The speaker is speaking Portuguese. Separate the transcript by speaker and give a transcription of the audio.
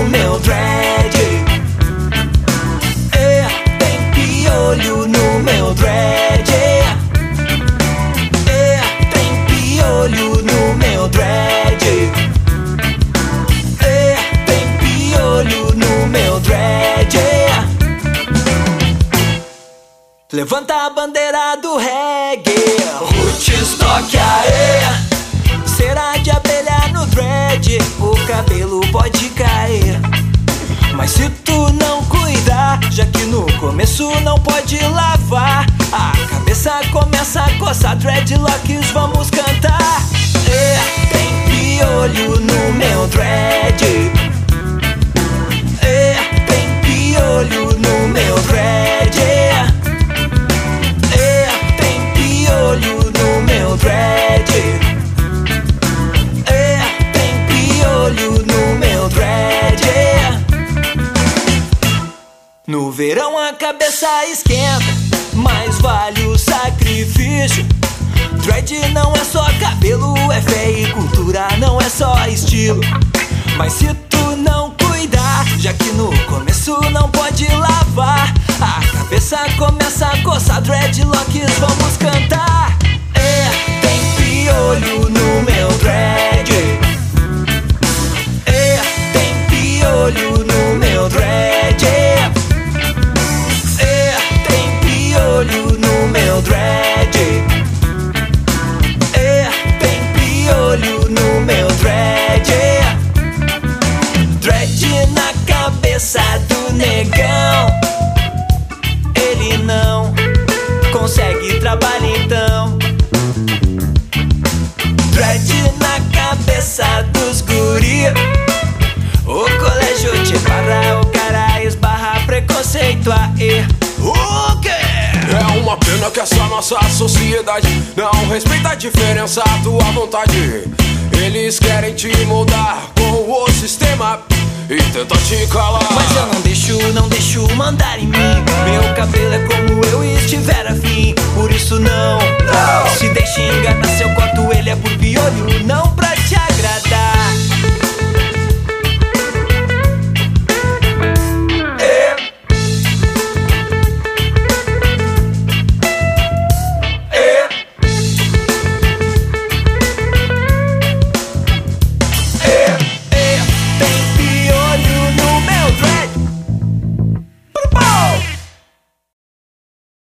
Speaker 1: no meu dread. É, tem piolho no meu dread. É, tem piolho no meu dread. É, tem piolho no meu dread. Levanta a bandeira do reggae. Roots toca. Começo não pode lavar, a cabeça começa a coçar, dreadlocks vamos cantar. É, tem piolho no meu dread. É, tem piolho no meu dread. É, tem piolho no meu dread. É, tem piolho no meu dread. No verão a cabeça esquenta, mas vale o sacrifício. Dread não é só cabelo, é fé e cultura, não é só estilo. Mas se tu não cuidar, já que no começo não pode lavar, a cabeça começa a coçar, dreadlocks, vamos cantar. É, tem piolho Ele não consegue trabalhar então. Dread na cabeça dos guri. O colégio te para o cara esbarra preconceito aí. O quê?
Speaker 2: É uma pena que essa nossa sociedade não respeita a diferença, a tua vontade. Eles querem te moldar com o sistema e tentar te calar.
Speaker 1: Mas eu não deixo, não deixo mandar em mim. Meu cabelo é como